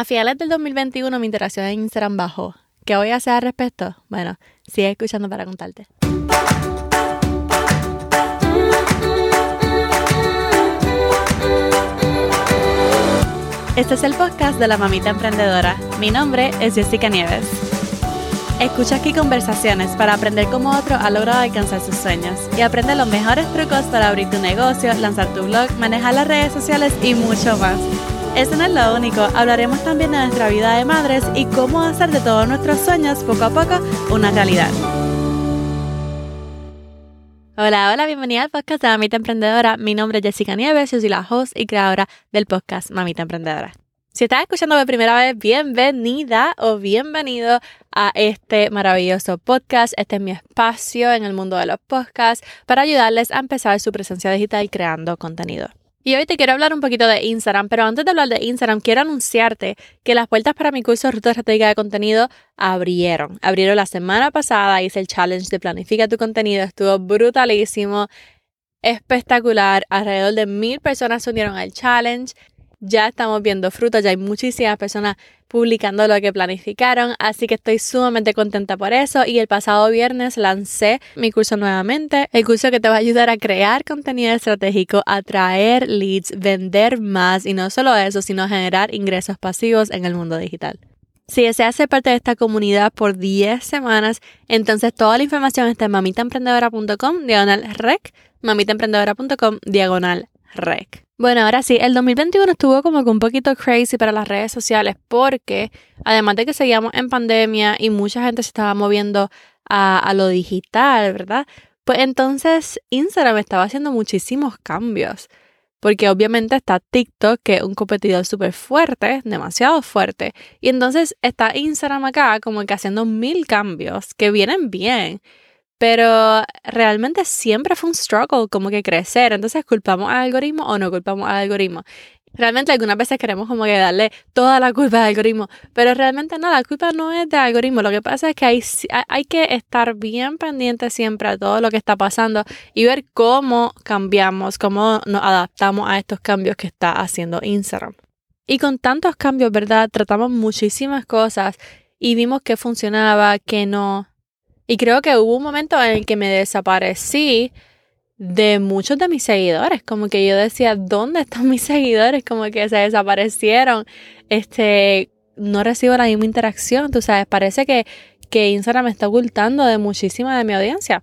A finales del 2021 mi interacción en Instagram bajó. ¿Qué voy a hacer al respecto? Bueno, sigue escuchando para contarte. Este es el podcast de la mamita emprendedora. Mi nombre es Jessica Nieves. Escucha aquí conversaciones para aprender cómo otro ha logrado alcanzar sus sueños y aprende los mejores trucos para abrir tu negocio, lanzar tu blog, manejar las redes sociales y mucho más. Eso no es lo único, hablaremos también de nuestra vida de madres y cómo hacer de todos nuestros sueños poco a poco una realidad. Hola, hola, bienvenida al podcast de Mamita Emprendedora. Mi nombre es Jessica Nieves, yo soy la host y creadora del podcast Mamita Emprendedora. Si estás escuchando por primera vez, bienvenida o bienvenido a este maravilloso podcast. Este es mi espacio en el mundo de los podcasts para ayudarles a empezar su presencia digital creando contenido. Y hoy te quiero hablar un poquito de Instagram, pero antes de hablar de Instagram, quiero anunciarte que las puertas para mi curso de Ruta Estratégica de Contenido abrieron. Abrieron la semana pasada, hice el challenge de Planifica tu contenido, estuvo brutalísimo, espectacular. Alrededor de mil personas se unieron al challenge ya estamos viendo frutos, ya hay muchísimas personas publicando lo que planificaron, así que estoy sumamente contenta por eso y el pasado viernes lancé mi curso nuevamente, el curso que te va a ayudar a crear contenido estratégico, atraer leads, vender más y no solo eso, sino generar ingresos pasivos en el mundo digital. Si deseas ser parte de esta comunidad por 10 semanas, entonces toda la información está en mamitaemprendedora.com diagonal rec, mamitaemprendedora.com diagonal rec. Bueno, ahora sí, el 2021 estuvo como que un poquito crazy para las redes sociales porque además de que seguíamos en pandemia y mucha gente se estaba moviendo a, lo digital, ¿verdad? Pues entonces Instagram estaba haciendo muchísimos cambios. Porque obviamente está TikTok, que es un competidor súper fuerte, demasiado fuerte. Y entonces está Instagram acá como que haciendo mil cambios que vienen bien pero realmente siempre fue un struggle como que crecer. Entonces, ¿culpamos al algoritmo o no culpamos al algoritmo? Realmente algunas veces queremos como que darle toda la culpa al algoritmo, pero realmente no, la culpa no es del algoritmo. Lo que pasa es que hay, hay que estar bien pendiente siempre a todo lo que está pasando y ver cómo cambiamos, cómo nos adaptamos a estos cambios que está haciendo Instagram. Y con tantos cambios, ¿verdad? Tratamos muchísimas cosas y vimos que funcionaba, que no. Y creo que hubo un momento en el que me desaparecí de muchos de mis seguidores, como que yo decía, ¿dónde están mis seguidores? Como que se desaparecieron, este, no recibo la misma interacción, tú sabes, parece que, que Instagram me está ocultando de muchísima de mi audiencia.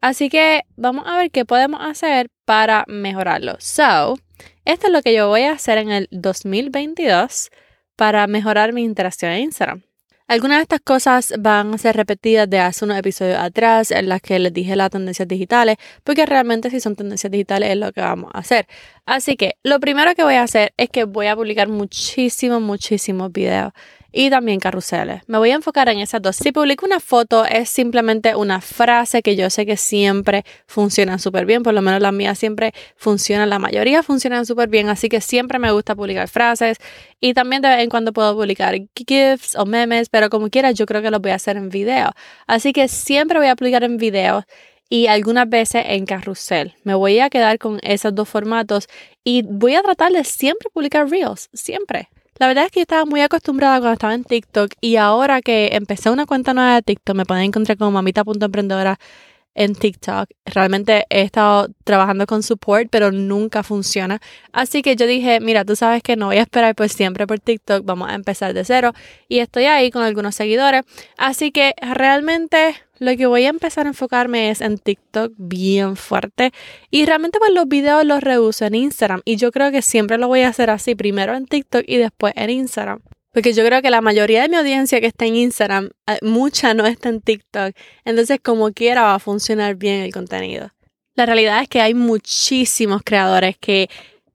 Así que vamos a ver qué podemos hacer para mejorarlo. So, esto es lo que yo voy a hacer en el 2022 para mejorar mi interacción en Instagram. Algunas de estas cosas van a ser repetidas de hace unos episodios atrás en las que les dije las tendencias digitales, porque realmente si son tendencias digitales es lo que vamos a hacer. Así que lo primero que voy a hacer es que voy a publicar muchísimos, muchísimos videos y también carruseles. Me voy a enfocar en esas dos. Si publico una foto es simplemente una frase que yo sé que siempre funciona súper bien, por lo menos las mías siempre funcionan, la mayoría funcionan súper bien, así que siempre me gusta publicar frases y también de vez en cuando puedo publicar GIFs o memes, pero como quiera yo creo que los voy a hacer en video. Así que siempre voy a publicar en video y algunas veces en carrusel. Me voy a quedar con esos dos formatos y voy a tratar de siempre publicar reels, siempre. La verdad es que yo estaba muy acostumbrada cuando estaba en TikTok y ahora que empecé una cuenta nueva de TikTok me pueden encontrar como mamita.emprendedora en TikTok. Realmente he estado trabajando con support, pero nunca funciona. Así que yo dije, mira, tú sabes que no voy a esperar por siempre por TikTok, vamos a empezar de cero. Y estoy ahí con algunos seguidores. Así que realmente lo que voy a empezar a enfocarme es en TikTok bien fuerte. Y realmente pues los videos los reuso en Instagram. Y yo creo que siempre lo voy a hacer así, primero en TikTok y después en Instagram. Porque yo creo que la mayoría de mi audiencia que está en Instagram, eh, mucha no está en TikTok. Entonces, como quiera, va a funcionar bien el contenido. La realidad es que hay muchísimos creadores que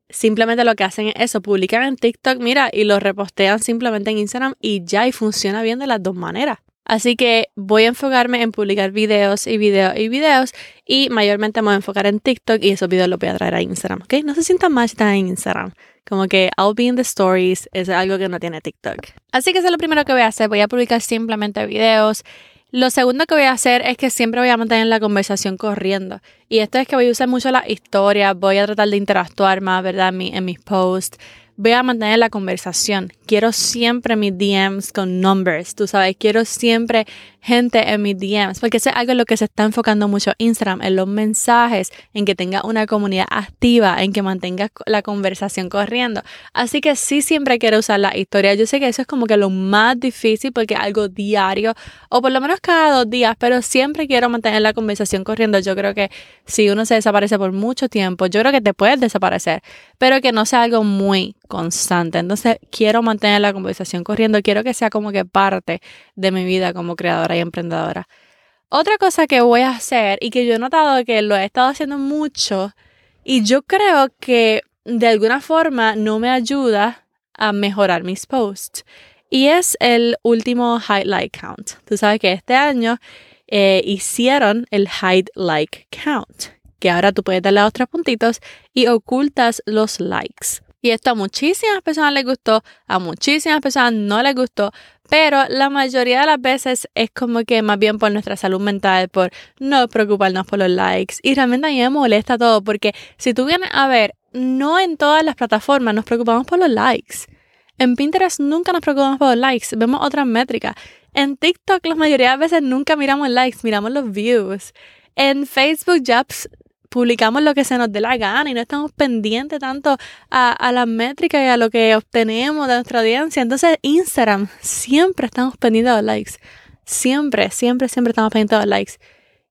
simplemente lo que hacen es eso, publican en TikTok, mira, y lo repostean simplemente en Instagram y ya, y funciona bien de las dos maneras. Así que voy a enfocarme en publicar videos y videos y videos y mayormente me voy a enfocar en TikTok y esos videos los voy a traer a Instagram, ¿ok? No se sientan más si están en Instagram. Como que I'll be in the stories es algo que no tiene TikTok. Así que eso es lo primero que voy a hacer. Voy a publicar simplemente videos. Lo segundo que voy a hacer es que siempre voy a mantener la conversación corriendo. Y esto es que voy a usar mucho las historias, voy a tratar de interactuar más, ¿verdad? En mis posts. Voy a mantener la conversación. Quiero siempre mis DMs con numbers, tú sabes, quiero siempre gente en mis DMs, porque eso es algo en lo que se está enfocando mucho Instagram, en los mensajes, en que tenga una comunidad activa, en que mantenga la conversación corriendo. Así que sí siempre quiero usar la historia. Yo sé que eso es como que lo más difícil porque es algo diario o por lo menos cada dos días, pero siempre quiero mantener la conversación corriendo. Yo creo que si uno se desaparece por mucho tiempo, yo creo que te puedes desaparecer, pero que no sea algo muy constante. Entonces quiero mantener la conversación corriendo, quiero que sea como que parte de mi vida como creadora y emprendedora. Otra cosa que voy a hacer y que yo he notado que lo he estado haciendo mucho y yo creo que de alguna forma no me ayuda a mejorar mis posts. Y es el último highlight count. Tú sabes que este año eh, hicieron el hide like count, que ahora tú puedes darle a otros puntitos y ocultas los likes. Y esto a muchísimas personas les gustó, a muchísimas personas no les gustó, pero la mayoría de las veces es como que más bien por nuestra salud mental, por no preocuparnos por los likes. Y realmente a mí me molesta todo porque si tú vienes a ver, no en todas las plataformas nos preocupamos por los likes. En Pinterest nunca nos preocupamos por los likes, vemos otras métricas. En TikTok la mayoría de veces nunca miramos likes, miramos los views. En Facebook ya publicamos lo que se nos dé la gana y no estamos pendientes tanto a, a las métricas y a lo que obtenemos de nuestra audiencia. Entonces, Instagram, siempre estamos pendientes de los likes. Siempre, siempre, siempre estamos pendientes de los likes.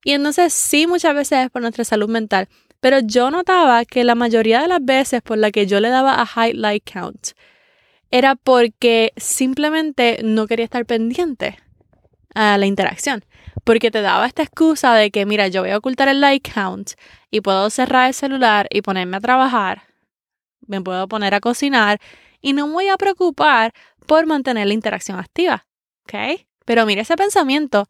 Y entonces, sí, muchas veces es por nuestra salud mental. Pero yo notaba que la mayoría de las veces por la que yo le daba a high like count era porque simplemente no quería estar pendiente a la interacción porque te daba esta excusa de que, mira, yo voy a ocultar el like count y puedo cerrar el celular y ponerme a trabajar, me puedo poner a cocinar y no me voy a preocupar por mantener la interacción activa, ¿ok? Pero mira ese pensamiento,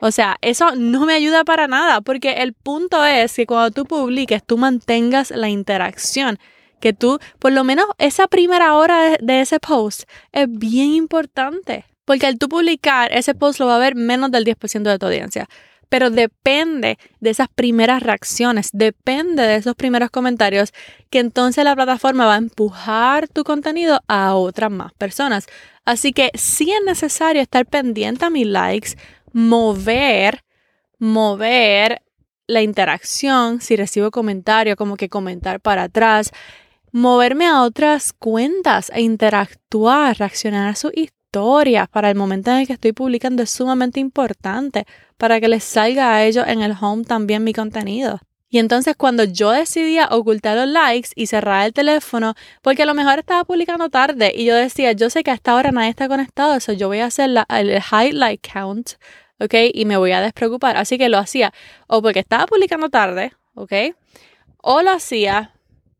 o sea, eso no me ayuda para nada, porque el punto es que cuando tú publiques, tú mantengas la interacción que tú, por lo menos esa primera hora de, de, ese post, es bien importante. Porque al tú publicar, ese post lo va a ver menos del 10% de tu audiencia. Pero depende de esas primeras reacciones, depende de esos primeros comentarios, que entonces la plataforma va a empujar tu contenido a otras más personas. Así que sí es necesario estar pendiente a mis likes, mover, mover la interacción, si recibo comentarios, como que comentar para atrás, moverme a otras cuentas e interactuar, reaccionar a su historia para el momento en el que estoy publicando es sumamente importante para que les salga a ellos en el home también mi contenido. Y entonces cuando yo decidía ocultar los likes y cerrar el teléfono, porque a lo mejor estaba publicando tarde y yo decía, yo sé que hasta ahora nadie está conectado, eso yo voy a hacer el high like count, ¿ok? Y me voy a despreocupar. Así que lo hacía o porque estaba publicando tarde, ¿ok? O lo hacía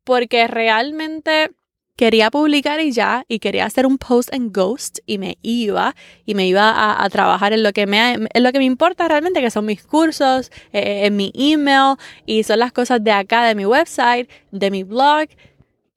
porque realmente quería publicar y ya, y quería hacer un post en Ghost y me iba, y me iba a, trabajar en lo, que me, en lo que me importa realmente, que son mis cursos, eh, en mi email, y son las cosas de acá, de mi website, de mi blog.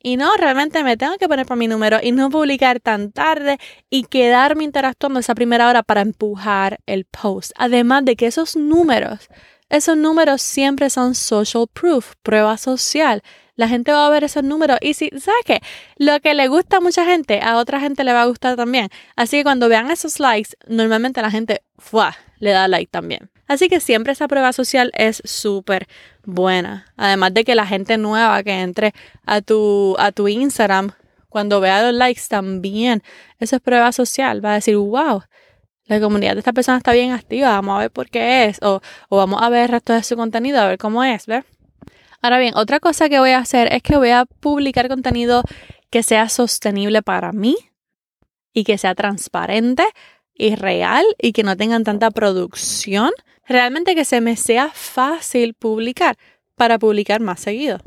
Y no, realmente me tengo que poner por mi número y no publicar tan tarde y quedarme interactuando esa primera hora para empujar el post. Además de que esos números, esos números siempre son social proof, prueba social la gente va a ver esos números y si, ¿sabes qué? Lo que le gusta a mucha gente, a otra gente le va a gustar también. Así que cuando vean esos likes, normalmente la gente ¡fua! le da like también. Así que siempre esa prueba social es súper buena. Además de que la gente nueva que entre a tu, a tu Instagram, cuando vea los likes también, eso es prueba social. Va a decir, wow, la comunidad de esta persona está bien activa, vamos a ver por qué es, o, o vamos a ver el resto de su contenido, a ver cómo es, ¿ves? Ahora bien, otra cosa que voy a hacer es que voy a publicar contenido que sea sostenible para mí y que sea transparente y real y que no tengan tanta producción. Realmente que se me sea fácil publicar para publicar más seguido.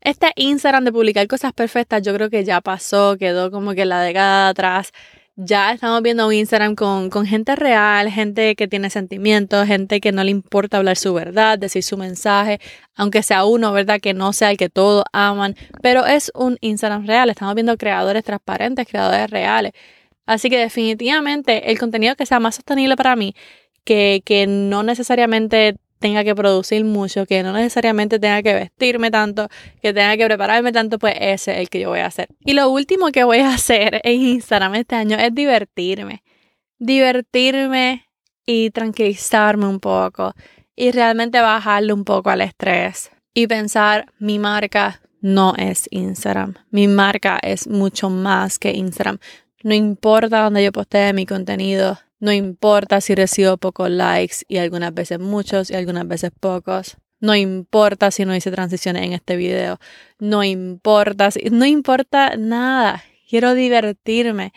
Este Instagram de publicar cosas perfectas yo creo que ya pasó, quedó como que la década atrás ya estamos viendo un Instagram con, con, gente real, gente que tiene sentimientos, gente que no le importa hablar su verdad, decir su mensaje, aunque sea uno, ¿verdad? Que no sea el que todos aman, pero es un Instagram real. Estamos viendo creadores transparentes, creadores reales. Así que definitivamente el contenido que sea más sostenible para mí, que, que no necesariamente tenga que producir mucho, que no necesariamente tenga que vestirme tanto, que tenga que prepararme tanto, pues ese es el que yo voy a hacer. Y lo último que voy a hacer en Instagram este año es divertirme. Divertirme y tranquilizarme un poco y realmente bajarle un poco al estrés y pensar mi marca no es Instagram. Mi marca es mucho más que Instagram. No importa dónde yo postee mi contenido, no importa si recibo pocos likes y algunas veces muchos y algunas veces pocos. No importa si no hice transiciones en este video. No importa, si, no importa nada. Quiero divertirme.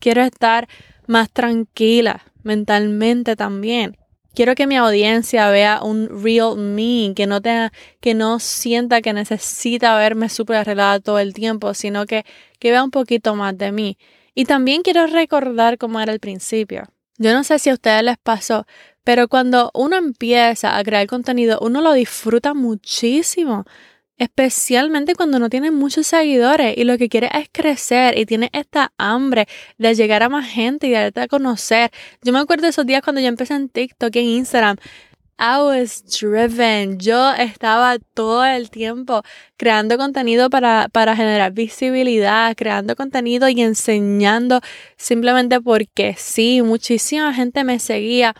Quiero estar más tranquila mentalmente también. Quiero que mi audiencia vea un real me, que no tenga, que no sienta que necesita verme súper arreglada todo el tiempo, sino que, que vea un poquito más de mí. Y también quiero recordar cómo era el principio. Yo no sé si a ustedes les pasó, pero cuando uno empieza a crear contenido, uno lo disfruta muchísimo. Especialmente cuando no tiene muchos seguidores y lo que quiere es crecer y tiene esta hambre de llegar a más gente y de a conocer. Yo me acuerdo esos días cuando yo empecé en TikTok, en Instagram, I was driven. Yo estaba todo el tiempo creando contenido para, para generar visibilidad, creando contenido y enseñando simplemente porque sí, muchísima gente me seguía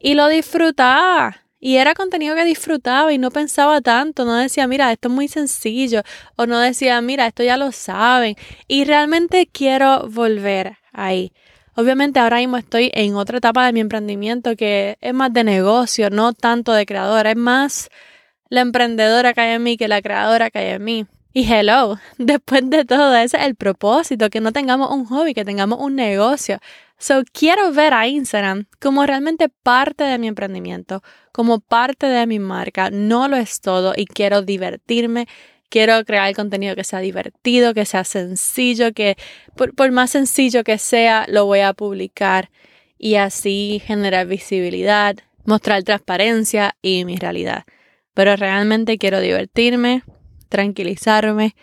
y lo disfrutaba. Y era contenido que disfrutaba y no pensaba tanto, no decía, mira, esto es muy sencillo, o no decía, mira, esto ya lo saben. Y realmente quiero volver ahí. Obviamente ahora mismo estoy en otra etapa de mi emprendimiento que es más de negocio, no tanto de creadora, es más la emprendedora que hay en mí que la creadora que hay en mí. Y hello, después de todo ese es el propósito, que no tengamos un hobby, que tengamos un negocio. So quiero ver a Instagram como realmente parte de mi emprendimiento, como parte de mi marca. No lo es todo y quiero divertirme, Quiero crear contenido que sea divertido, que sea sencillo, que por, más sencillo que sea, lo voy a publicar y así generar visibilidad, mostrar transparencia y mi realidad. Pero realmente quiero divertirme, tranquilizarme.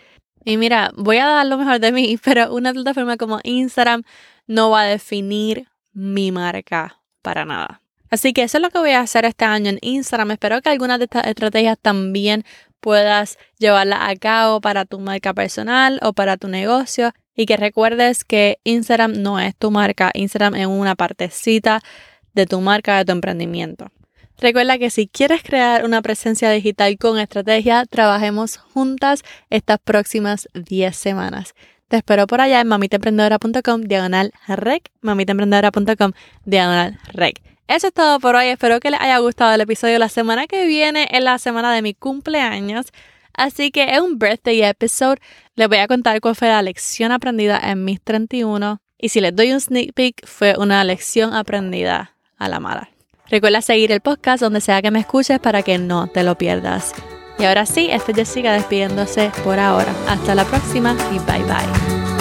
Y mira, voy a dar lo mejor de mí, pero una plataforma como Instagram no va a definir mi marca para nada. Así que eso es lo que voy a hacer este año en Instagram. Espero que algunas de estas estrategias también puedas llevarla a cabo para tu marca personal o para tu negocio y que recuerdes que Instagram no es tu marca, Instagram es una partecita de tu marca, de tu emprendimiento. Recuerda que si quieres crear una presencia digital con estrategia, trabajemos juntas estas próximas 10 semanas. Te espero por allá en mamitaemprendedora.com diagonal rec, mamitaemprendedora.com diagonal rec. Eso es todo por hoy. Espero que les haya gustado el episodio. La semana que viene es la semana de mi cumpleaños. Así que es un birthday episode. Les voy a contar cuál fue la lección aprendida en mis 31. Y si les doy un sneak peek, fue una lección aprendida a la mala. Recuerda seguir el podcast donde sea que me escuches para que no te lo pierdas. Y ahora sí, este es Jessica despidiéndose por ahora. Hasta la próxima y bye bye.